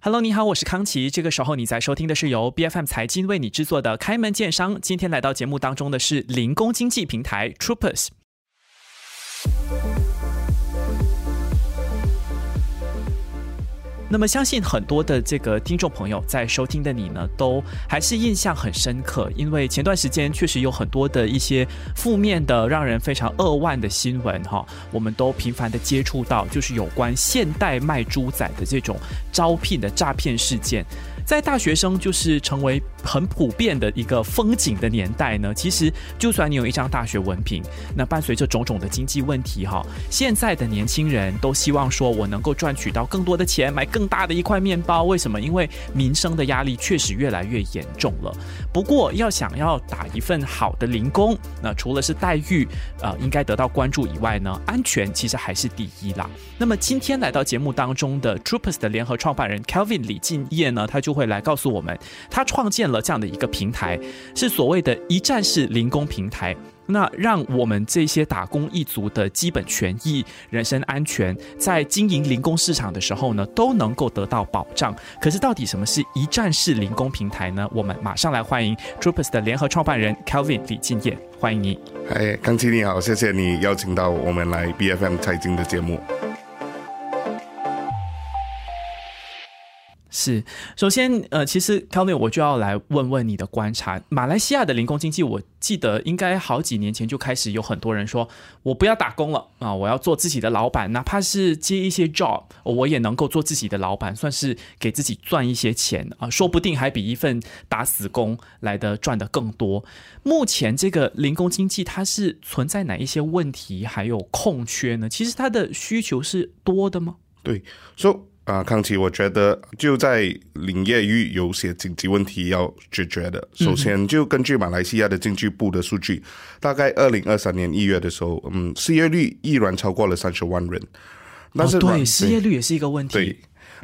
Hello，你好，我是康奇。这个时候你在收听的是由 B F M 财经为你制作的开门见商。今天来到节目当中的是零工经济平台 Troopers。那么，相信很多的这个听众朋友在收听的你呢，都还是印象很深刻，因为前段时间确实有很多的一些负面的、让人非常扼腕的新闻哈，我们都频繁的接触到，就是有关现代卖猪仔的这种招聘的诈骗事件。在大学生就是成为很普遍的一个风景的年代呢，其实就算你有一张大学文凭，那伴随着种种的经济问题哈，现在的年轻人都希望说我能够赚取到更多的钱，买更大的一块面包。为什么？因为民生的压力确实越来越严重了。不过要想要打一份好的零工，那除了是待遇呃应该得到关注以外呢，安全其实还是第一啦。那么今天来到节目当中的 Troopers 的联合创办人 Kelvin 李敬业呢，他就。会来告诉我们，他创建了这样的一个平台，是所谓的一站式零工平台。那让我们这些打工一族的基本权益、人身安全，在经营零工市场的时候呢，都能够得到保障。可是，到底什么是一站式零工平台呢？我们马上来欢迎 Troopers 的联合创办人 Kelvin 李敬业，欢迎你。嗨，康琪你好，谢谢你邀请到我们来 BFM 财经的节目。是，首先，呃，其实 k e l 我就要来问问你的观察。马来西亚的零工经济，我记得应该好几年前就开始有很多人说，我不要打工了啊，我要做自己的老板，哪怕是接一些 job，我也能够做自己的老板，算是给自己赚一些钱啊，说不定还比一份打死工来的赚的更多。目前这个零工经济，它是存在哪一些问题，还有空缺呢？其实它的需求是多的吗？对，说。啊，康琪，我觉得就在林业域有些紧急问题要解决的。首先，就根据马来西亚的经济部的数据，大概二零二三年一月的时候，嗯，失业率依然超过了三十万人。但是，对失业率也是一个问题。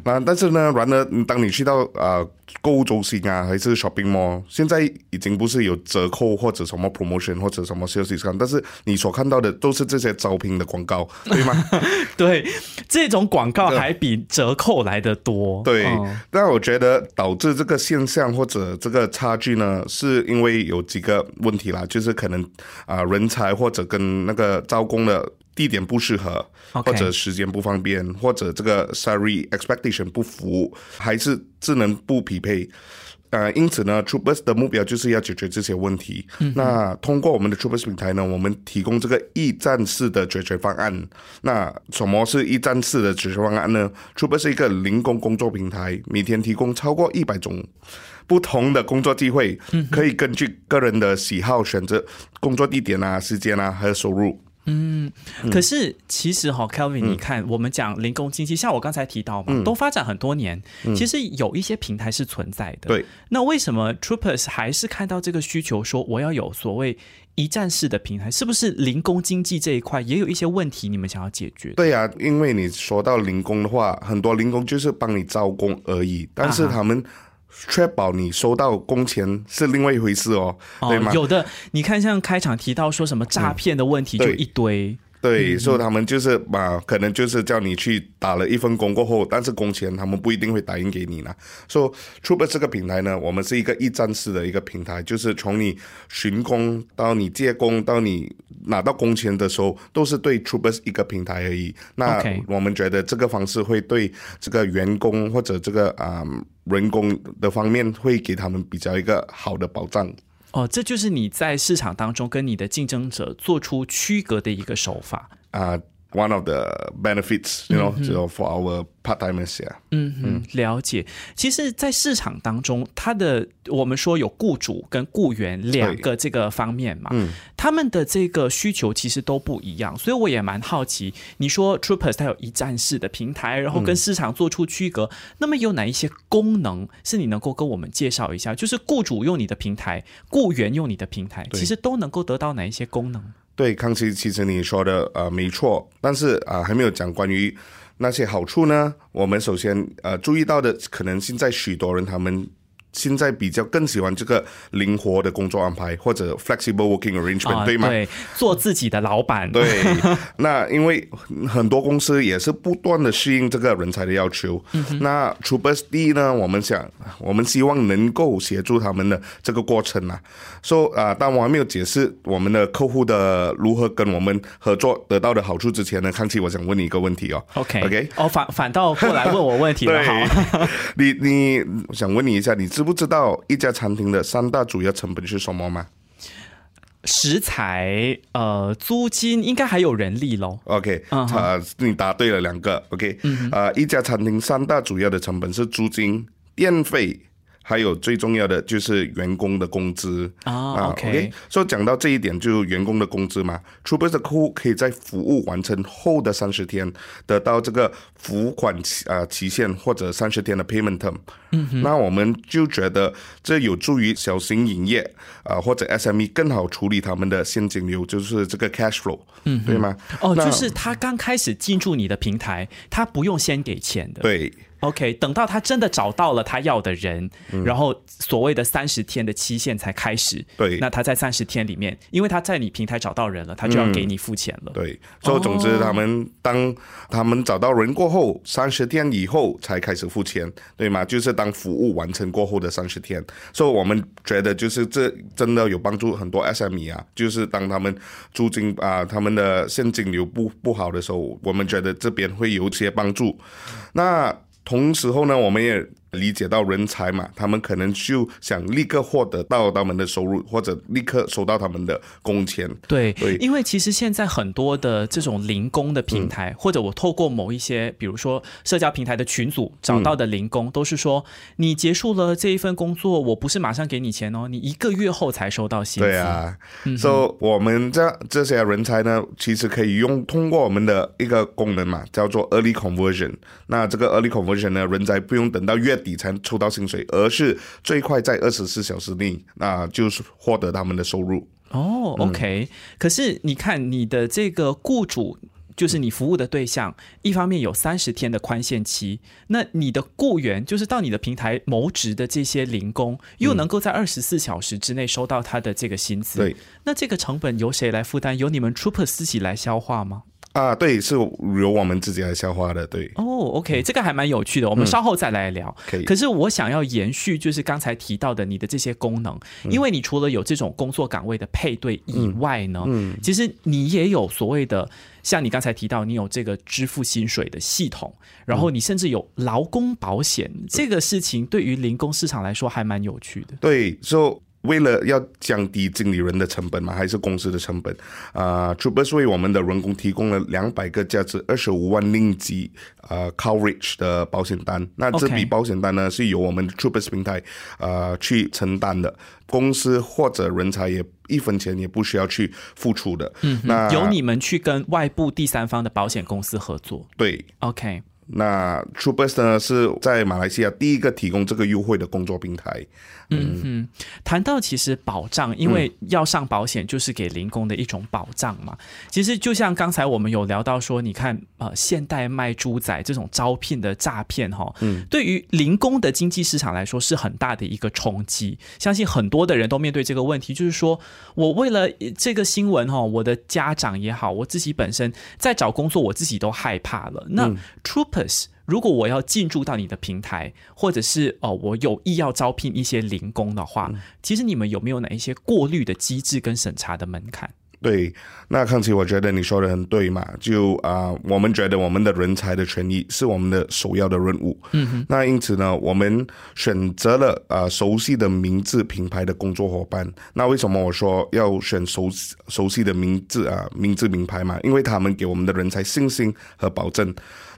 那但是呢，然而当你去到啊购物中心啊，还是 shopping mall，现在已经不是有折扣或者什么 promotion 或者什么 sales discount，但是你所看到的都是这些招聘的广告，对吗？对，这种广告还比折扣来的多。对，那我觉得导致这个现象或者这个差距呢，是因为有几个问题啦，就是可能啊人才或者跟那个招工的。地点不适合，或者时间不方便，或者这个 salary expectation 不符，还是智能不匹配，呃，因此呢，Troopers 的目标就是要解决这些问题。那通过我们的 Troopers 平台呢，我们提供这个一站式的解决方案。那什么是一站式的解决方案呢？Troopers 是一个零工工作平台，每天提供超过一百种不同的工作机会，可以根据个人的喜好选择工作地点啊、时间啊，还有收入。嗯，可是其实哈，Kelvin，你看我们讲零工经济，像我刚才提到嘛，都发展很多年，其实有一些平台是存在的。对，那为什么 Troopers 还是看到这个需求，说我要有所谓一站式的平台？是不是零工经济这一块也有一些问题，你们想要解决？对呀，因为你说到零工的话，很多零工就是帮你招工而已，但是他们。确保你收到工钱是另外一回事哦，对吗？有的，你看像开场提到说什么诈骗的问题，就一堆。对，所以他们就是把可能就是叫你去打了一份工过后，但是工钱他们不一定会打印给你呢。说 Troopers 这个平台呢，我们是一个一站式的一个平台，就是从你寻工到你借工到你拿到工钱的时候，都是对 Troopers 一个平台而已。那我们觉得这个方式会对这个员工或者这个啊人工的方面会给他们比较一个好的保障。哦，这就是你在市场当中跟你的竞争者做出区隔的一个手法啊。One of the benefits, you know, for our part-timers, yeah. 嗯嗯，了解。其实，在市场当中，它的我们说有雇主跟雇员两个这个方面嘛，嗯，他们的这个需求其实都不一样，所以我也蛮好奇。你说 Troopers 它有一站式的平台，然后跟市场做出区隔，那么有哪一些功能是你能够跟我们介绍一下？就是雇主用你的平台，雇员用你的平台，其实都能够得到哪一些功能？对，康熙，其实你说的呃没错，但是啊还没有讲关于那些好处呢。我们首先呃注意到的，可能现在许多人他们现在比较更喜欢这个灵活的工作安排或者 flexible working arrangement，、对吗？啊对，做自己的老板。对，那因为很多公司也是不断的适应这个人才的要求。那 Troopers D 呢，我们想，我们希望能够协助他们的这个过程啊。说、啊，当我还没有解释我们的客户的如何跟我们合作得到的好处之前呢，康琪，我想问你一个问题哦。OK OK 哦，反反倒过来问我问题了。好，你你我想问你一下，你知不知道一家餐厅的三大主要成本是什么吗食材、呃，租金应该还有人力喽。？OK，嗯哼呃，你答对了两个。OK，呃，一家餐厅三大主要的成本是租金、电费。还有最重要的就是员工的工资啊，OK 所以讲到这一点，就员工的工资嘛 t r o o p e r 的客户可以在服务完成后的三十天得到这个付款期啊、期限或者三十天的 payment term。嗯那我们就觉得这有助于小型营业啊、或者 SME 更好处理他们的现金流，就是这个 cash flow，嗯，对吗？哦，那就是他刚开始进驻你的平台，他不用先给钱的。对。OK，等到他真的找到了他要的人，然后所谓的三十天的期限才开始。嗯对那他在三十天里面，因为他在你平台找到人了，他就要给你付钱了。对，所以总之，他们当他们找到人过后，三十天以后才开始付钱，对吗？就是当服务完成过后的三十天。所以我们觉得，就是这真的有帮助很多 SME 啊，就是当他们租金啊、他们的现金流不不好的时候，我们觉得这边会有一些帮助。那同时候呢，我们也理解到人才嘛，他们可能就想立刻获得到他们的收入，或者立刻收到他们的工钱。对，对因为其实现在很多的这种零工的平台，嗯或者我透过某一些，比如说社交平台的群组找到的零工，都是说你结束了这一份工作，我不是马上给你钱哦，你一个月后才收到薪资。对啊，所以我们这这些人才呢，其实可以用通过我们的一个功能嘛，叫做 early conversion。那这个 early conversion 呢，人才不用等到月底才抽到薪水，而是最快在二十四小时内，那就是获得他们的收入。哦，OK，、可是你看你的这个雇主。就是你服务的对象，一方面有三十天的宽限期，那你的雇员就是到你的平台谋职的这些零工，又能够在二十四小时之内收到他的这个薪资，对，那这个成本由谁来负担？由你们 Troopers 自己来消化吗？啊，对，是由我们自己来消化的，对。哦，OK，这个还蛮有趣的，我们稍后再来聊。可以可是我想要延续，就是刚才提到的你的这些功能，因为你除了有这种工作岗位的配对以外呢，嗯其实你也有所谓的，像你刚才提到，你有这个支付薪水的系统，然后你甚至有劳工保险，这个事情对于零工市场来说还蛮有趣的。对，so 为了要降低经理人的成本嘛，还是公司的成本啊、t r o o p e r s 为我们的员工提供了两百个价值二十五万令吉呃 coverage 的保险单。那这笔保险单呢，是由我们 Troopers 平台呃去承担的，公司或者人才也一分钱也不需要去付出的。嗯，那由你们去跟外部第三方的保险公司合作对。，OK。那 Truebus 呢是在马来西亚第一个提供这个优惠的工作平台。嗯谈到其实保障，因为要上保险就是给零工的一种保障嘛。其实就像刚才我们有聊到说，你看呃，现代卖猪仔这种招聘的诈骗哈，嗯，对于零工的经济市场来说是很大的一个冲击。相信很多的人都面对这个问题，就是说我为了这个新闻哈，我的家长也好，我自己本身在找工作，我自己都害怕了。那如果我要进驻到你的平台，或者是哦，我有意要招聘一些零工的话，其实你们有没有哪一些过滤的机制跟审查的门槛？对，那康琪，我觉得你说的很对嘛，就啊、我们觉得我们的人才的权益是我们的首要的任务。嗯哼，那因此呢，我们选择了啊、熟悉的名字品牌的工作伙伴。那为什么我说要选熟熟悉的名字啊、名字名牌嘛？因为他们给我们的人才信心和保证。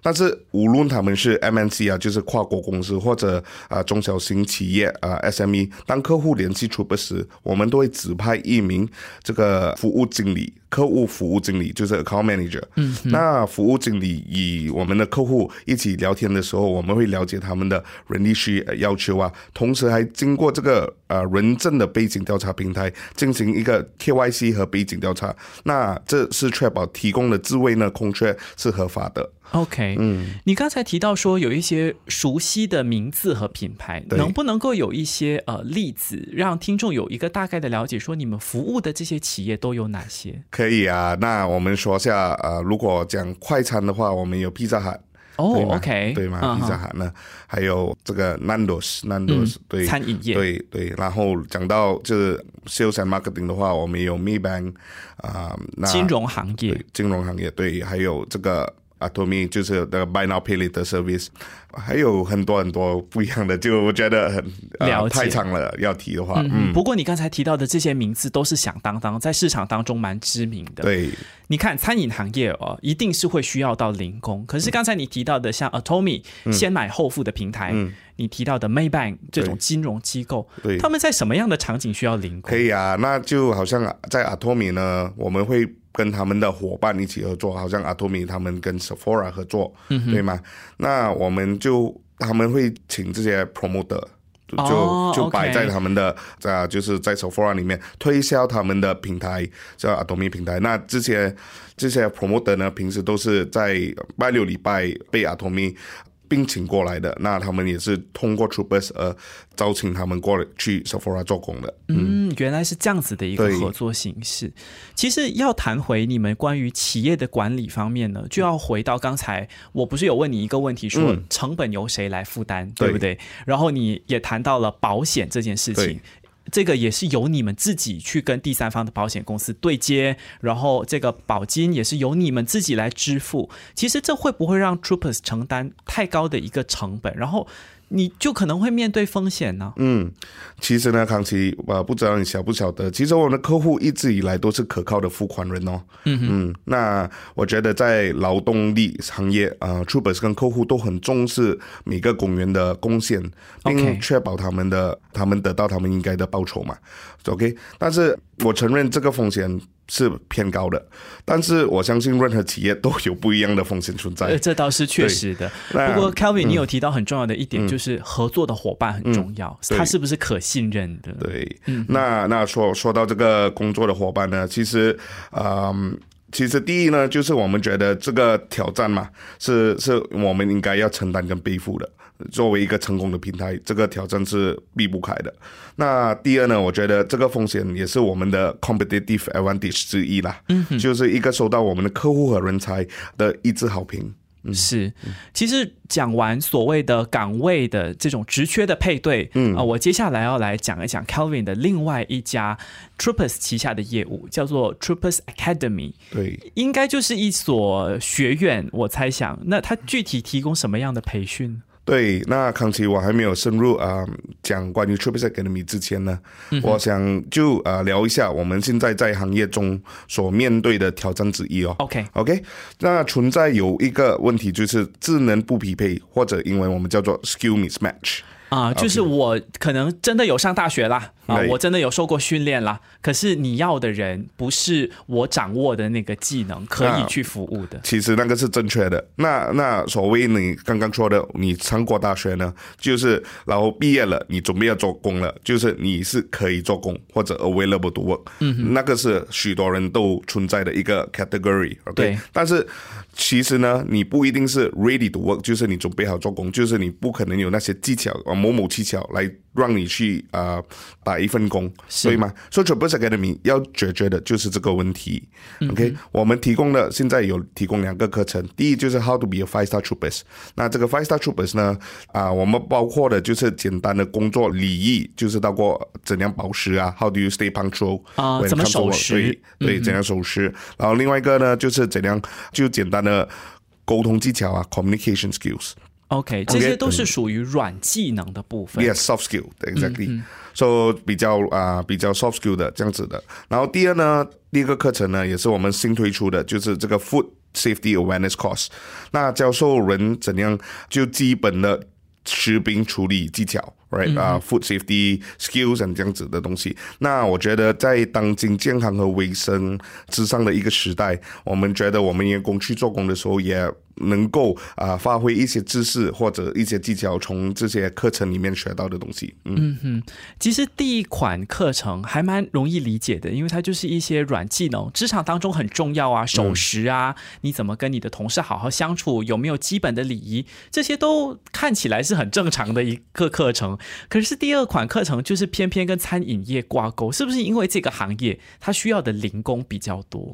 但是无论他们是 MNC 啊，就是跨国公司或者啊、中小型企业啊 SME，当客户联系 Trooper 时，我们都会指派一名这个服务经理客户服务经理，就是 account manager。嗯，那服务经理与我们的客户一起聊天的时候，我们会了解他们的人力需要求啊，同时还经过这个呃人证的背景调查平台进行一个 KYC 和背景调查。那这是确保提供的职位呢空缺是合法的。OK，嗯，你刚才提到说有一些熟悉的名字和品牌，能不能够有一些呃例子，让听众有一个大概的了解，说你们服务的这些企业都有哪些？可以啊，那我们说下呃，如果讲快餐的话，我们有披萨汉。哦，OK，对吗？披萨汉呢？还有这个 Nando's，Nando's，对，餐饮业，对对。然后讲到就是 sales and marketing 的话，我们有 Maybank 啊，金融行业，金融行业，对，还有这个。啊，me 就是那个 Buy Now Pay Later Service，还有很多很多不一样的，就我觉得很了太长了，要提的话。嗯，不过你刚才提到的这些名字都是响当当，在市场当中蛮知名的。对，你看餐饮行业哦，一定是会需要到零工。可是刚才你提到的像 Atomy 先买后付的平台，嗯你提到的 Maybank 这种金融机构，对，他们在什么样的场景需要零工？可以啊，那就好像在 Atomy 呢，我们会。跟他们的伙伴一起合作，好像阿托米他们跟 Sephora 合作，对吗？那我们就他们会请这些 promoter，就就摆在他们的在就是在 Sephora 里面推销他们的平台，叫阿托米平台。那这些这些 promoter 呢，平时都是在拜六礼拜被阿托米。并请过来的，那他们也是通过 Troopers 而招请他们过来去 Sephora 做工的。嗯，原来是这样子的一个合作形式。其实要谈回你们关于企业的管理方面呢，就要回到刚才我不是有问你一个问题，说成本由谁来负担，对不对？然后你也谈到了保险这件事情。这个也是由你们自己去跟第三方的保险公司对接，然后这个保金也是由你们自己来支付。其实这会不会让 Troopers 承担太高的一个成本？然后。你就可能会面对风险呢。嗯，其实呢，康琪，呃，不知道你晓不晓得，其实我们的客户一直以来都是可靠的付款人哦。嗯嗯，那我觉得在劳动力行业，呃，Troopers 跟客户都很重视每个公员的贡献，并确保他们的他们得到他们应该的报酬嘛。OK，但是我承认这个风险。是偏高的，但是我相信任何企业都有不一样的风险存在。这倒是确实的。不过，Kelvin，你有提到很重要的一点，就是合作的伙伴很重要，他是不是可信任的？对，那那说说到这个工作的伙伴呢，其实，嗯，其实第一呢，就是我们觉得这个挑战嘛，是是我们应该要承担跟背负的。作为一个成功的平台，这个挑战是避不开的。那第二呢？我觉得这个风险也是我们的 competitive advantage 之一啦。嗯，就是一个受到我们的客户和人才的一致好评。是，其实讲完所谓的岗位的这种职缺的配对，嗯啊，我接下来要来讲一讲 Kelvin 的另外一家 Troopers 旗下的业务，叫做 Troopers Academy。对，应该就是一所学院，我猜想。那它具体提供什么样的培训？对，那康琪，我还没有深入啊讲关于 Triple Academy 之前呢，我想就啊聊一下我们现在在行业中所面对的挑战之一哦。OK，OK，那存在有一个问题就是智能不匹配，或者英文我们叫做 Skill Mismatch。啊，就是我可能真的有上大学啦，啊，我真的有受过训练啦。可是你要的人不是我掌握的那个技能可以去服务的。其实那个是正确的。那那所谓你刚刚说的，你上过大学呢，就是然后毕业了，你准备要做工了，就是你是可以做工或者 available to work。嗯，那个是许多人都存在的一个 category。对，但是。其实呢，你不一定是 ready to work，就是你准备好做工，就是你不可能有那些技巧啊，某某技巧来。让你去啊打一份工，对吗？所以 t r o p e r Academy 要解决的就是这个问题。OK，我们提供的现在有提供两个课程，第一就是 How to be a five star troopers。那这个 five star troopers 呢，啊，我们包括的就是简单的工作礼仪，就是包括怎样保时啊，How do you stay punctual 啊，怎么守时？对，怎样守时？然后另外一个呢，就是怎样就简单的沟通技巧啊，communication skills。OK，这些都是属于软技能的部分。Yes，soft skill，exactly。So 比较啊，比较 soft skill 的这样子的。然后第二呢，第一个课程呢，也是我们新推出的，就是这个 Food Safety Awareness Course。那教授人怎样就基本的食品处理技巧 right 啊、food safety skills and 这样子的东西。那我觉得在当今健康和卫生之上的一个时代，我们觉得我们员工去做工的时候也。能够啊、发挥一些知识或者一些技巧，从这些课程里面学到的东西。嗯，其实第一款课程还蛮容易理解的，因为它就是一些软技能，职场当中很重要啊，守时啊，你怎么跟你的同事好好相处，有没有基本的礼仪，这些都看起来是很正常的一个课程。可是第二款课程就是偏偏跟餐饮业挂钩，是不是因为这个行业它需要的零工比较多，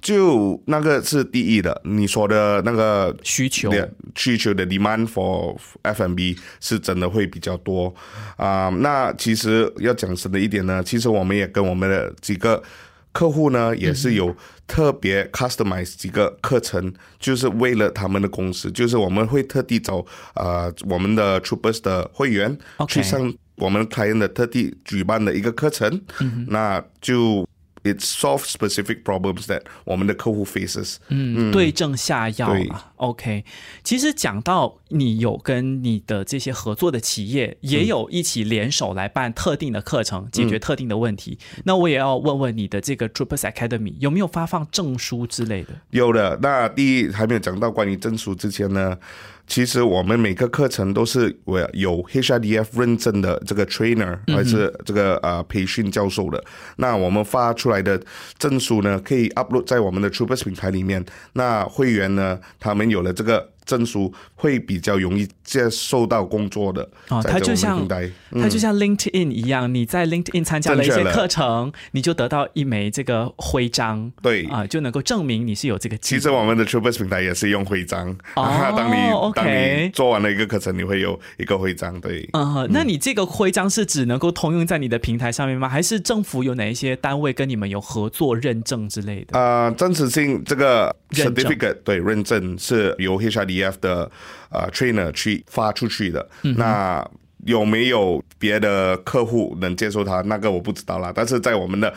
就那个是第一的，你说的那个需求？需求的 demand for F&B 是真的会比较多啊、那其实要讲深的一点呢，其实我们也跟我们的几个客户呢，也是有特别 customize 几个课程，就是为了他们的公司，就是我们会特地找呃我们的 Troopers 的会员去上我们 client 的特地举办的一个课程，那就。It solves specific problems that 我们的客户 faces。嗯，对症下药。OK，其实讲到你有跟你的这些合作的企业，也有一起联手来办特定的课程，解决特定的问题。那我也要问问你的这个 Troopers Academy 有没有发放证书之类的？有的，那第一还没有讲到关于证书之前呢，其实我们每个课程都是我有 HRDF 认证的这个 trainer 还是这个呃培训教授的。那我们发出来的证书呢，可以 upload 在我们的 Troopers 平台里面。那会员呢，他们有了这个证书，会比较容易接受到工作的。哦，它就像它就像 LinkedIn 一样，你在 LinkedIn 参加了一些课程，你就得到一枚这个徽章，对啊、就能够证明你是有这个其实我们的 Troopers 平台也是用徽章，哦 当你当你做完了一个课程，你会有一个徽章，对。嗯，那你这个徽章是只能够通用在你的平台上面吗？还是政府有哪一些单位跟你们有合作认证之类的？呃，真实性这个 certificate 对认证是由 HRDF 的啊 trainer 去发出去的。嗯那有没有别的客户能接受他？那个我不知道啦。但是在我们的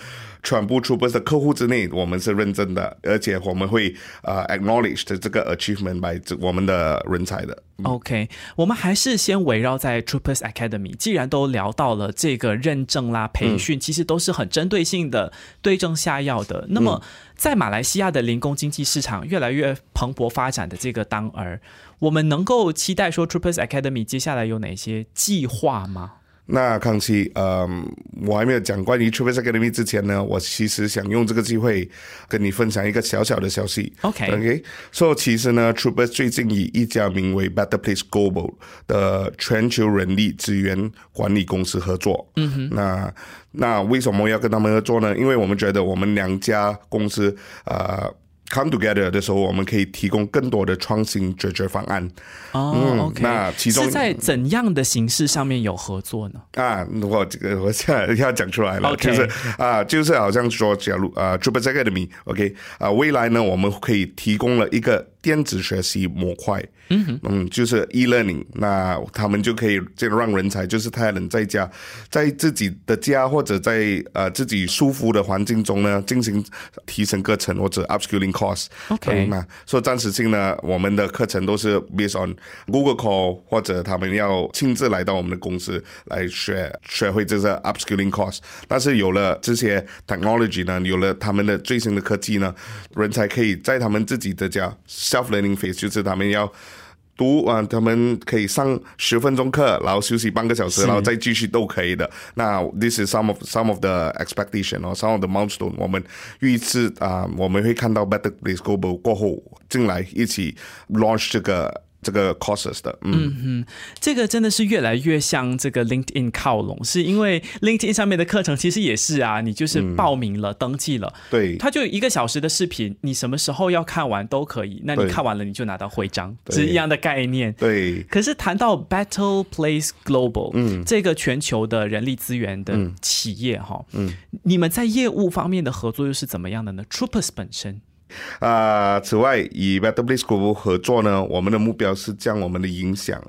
全部 Troopers 的客户之内，我们是认真的，而且我们会呃 acknowledge 的这个 achievement by 这我们的人才的。OK，我们还是先围绕在 Troopers Academy。既然都聊到了这个认证啦、培训，其实都是很针对性的、对症下药的。那么，在马来西亚的零工经济市场越来越蓬勃发展的这个当儿，我们能够期待说 Troopers Academy 接下来有哪些计划吗？那康熙，嗯，我还没有讲关于 Troopers Academy 之前呢，我其实想用这个机会跟你分享一个小小的消息。OK OK，所、以其实呢，Troopers 最近以一家名为 Better Place Global 的全球人力资源管理公司合作。嗯哼，那那为什么要跟他们合作呢？因为我们觉得我们两家公司呃 come together 的时候，我们可以提供更多的创新解决方案。哦、嗯 o k 那其中是在怎样的形式上面有合作呢？啊，我这个我现在要讲出来了 OK 就是啊，就是好像说，假如啊 t r i p l e Academy，OK，、啊，未来呢，我们可以提供了一个电子学习模块，嗯嗯，就是 e-learning，那他们就可以这让人才就是他能在家，在自己的家或者在呃自己舒服的环境中呢，进行提升课程或者 upskilling course。OK 嗯那所以暂时性呢，我们的课程都是 based on Google Call，或者他们要亲自来到我们的公司来学学会这个 upskilling course。但是有了这些 technology 呢，有了他们的最新的科技呢，人才可以在他们自己的家 self learning phase，就是他们要。读啊，他们可以上十分钟课，然后休息半个小时，然后再继续都可以的。那 this is some of some of the expectation or some of the milestone。我们预示啊，我们会看到 Better Place Global 过后进来一起 launch 这个这个 courses 的。嗯嗯，这个真的是越来越向这个 LinkedIn 靠拢，是因为 LinkedIn 上面的课程其实也是啊，你就是报名了、登记了，对它就一个小时的视频，你什么时候要看完都可以。那你看完了，你就拿到徽章，对是一样的概念。对。可是谈到 Battle Place Global，嗯，这个全球的人力资源的企业哈，嗯，你们在业务方面的合作又是怎么样的呢？Troopers 本身，啊、此外，与 Better Place Group 合作呢，我们的目标是将我们的影响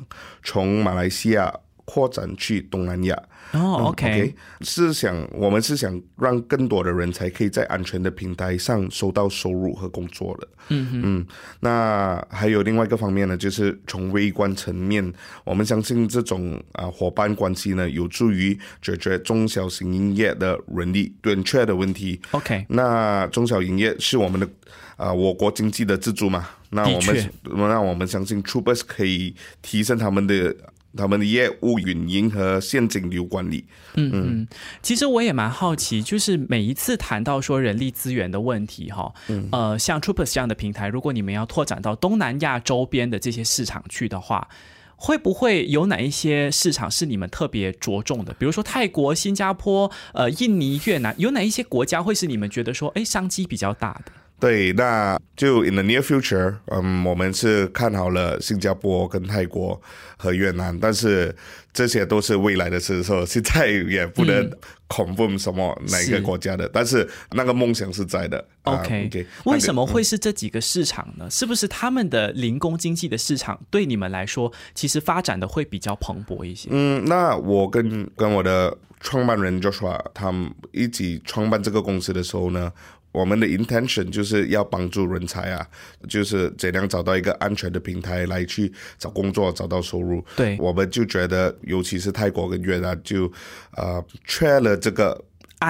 从马来西亚扩展去东南亚。哦，OK，是想我们是想让更多的人才可以在安全的平台上收到收入和工作的。嗯嗯，那还有另外一个方面呢，就是从微观层面，我们相信这种啊伙伴关系呢，有助于解决中小型营业的人力短缺的问题。OK，那中小营业是我们的啊我国经济的支柱嘛？那我们那我们相信 Troopers 可以提升他们的。他们的业务运营和现金流管理。嗯嗯，其实我也蛮好奇，就是每一次谈到说人力资源的问题，哈，呃，像 Troopers 这样的平台，如果你们要拓展到东南亚周边的这些市场去的话，会不会有哪一些市场是你们特别着重的？比如说泰国、新加坡、呃，印尼、越南，有哪一些国家会是你们觉得说，哎，商机比较大的？对，那就 in the near future，嗯，我们是看好了新加坡跟泰国和越南，但是这些都是未来的事，说现在也不能 confirm 什么哪一个国家的，但是那个梦想是在的。OK，为什么会是这几个市场呢？是不是他们的零工经济的市场对你们来说，其实发展的会比较蓬勃一些？嗯，那我跟跟我的创办人 Joshua 他们一起创办这个公司的时候呢？我们的 intention 就是要帮助人才啊，就是怎样找到一个安全的平台来去找工作、找到收入。对，我们就觉得，尤其是泰国跟越南，就呃缺了这个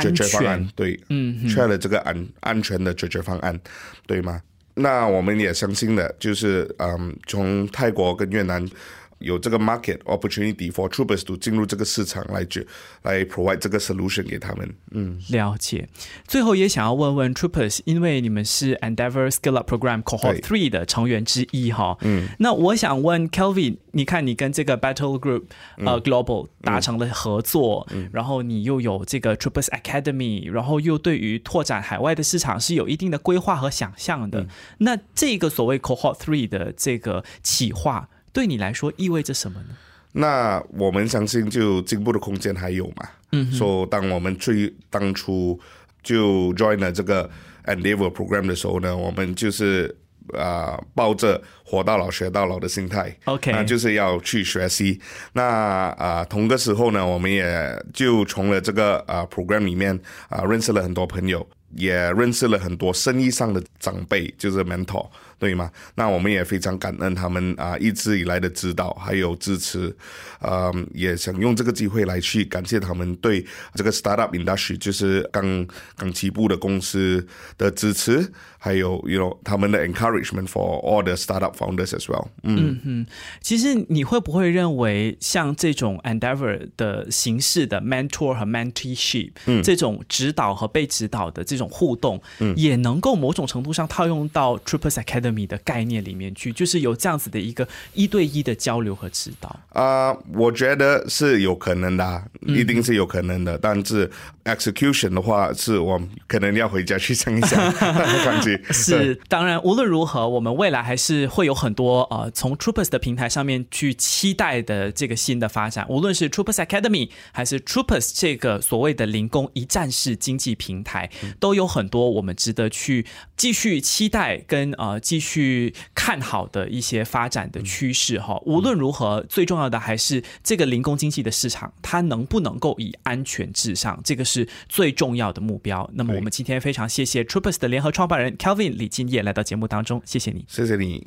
解决方案。对，嗯，缺了这个安安全的解决方案，对吗？那我们也相信的，就是嗯，从泰国跟越南。有这个 market opportunity for troopers to 进入这个市场来去来 provide 这个 solution 给他们。嗯，了解。最后也想要问问 troopers，因为你们是 Endeavor Skill Up Program Cohort Three 的成员之一哈。嗯。那我想问 Kelvin，你看你跟这个 Battle Group 呃 Global 达成了合作，然后你又有这个 Troopers Academy，然后又对于拓展海外的市场是有一定的规划和想象的。那这个所谓 Cohort Three 的这个企划。对你来说意味着什么呢？那我们相信，就进步的空间还有嘛？嗯，说当我们最当初就 join 了这个 Endeavor Program 的时候呢，我们就是啊抱着活到老学到老的心态，OK，那就是要去学习。那啊同个时候呢，我们也就从了这个啊 program 里面啊认识了很多朋友，也认识了很多生意上的长辈，就是 mentor。对吗？那我们也非常感恩他们啊一直以来的指导还有支持，嗯，也想用这个机会来去感谢他们对这个 startup industry 就是刚刚起步的公司的支持，还有 you know 他们的 encouragement for all the startup founders as well。嗯嗯，其实你会不会认为像这种 endeavor 的形式的 mentor 和 mentorship，嗯，这种指导和被指导的这种互动，嗯，也能够某种程度上套用到 Triple Academy。的概念里面去，就是有这样子的一个一对一的交流和指导啊，我觉得是有可能的，一定是有可能的。但是 execution 的话，是我可能要回家去想一想。感觉是，当然无论如何，我们未来还是会有很多呃，从 Troopers 的平台上面去期待的这个新的发展。无论是 Troopers Academy 还是 Troopers 这个所谓的零工一站式经济平台，都有很多我们值得去继续期待跟呃。继续看好的一些发展的趋势哈，无论如何，最重要的还是这个零工经济的市场，它能不能够以安全至上，这个是最重要的目标。那么，我们今天非常谢谢 Troopers 的联合创办人 Kelvin 李敬业来到节目当中，谢谢你，谢谢你。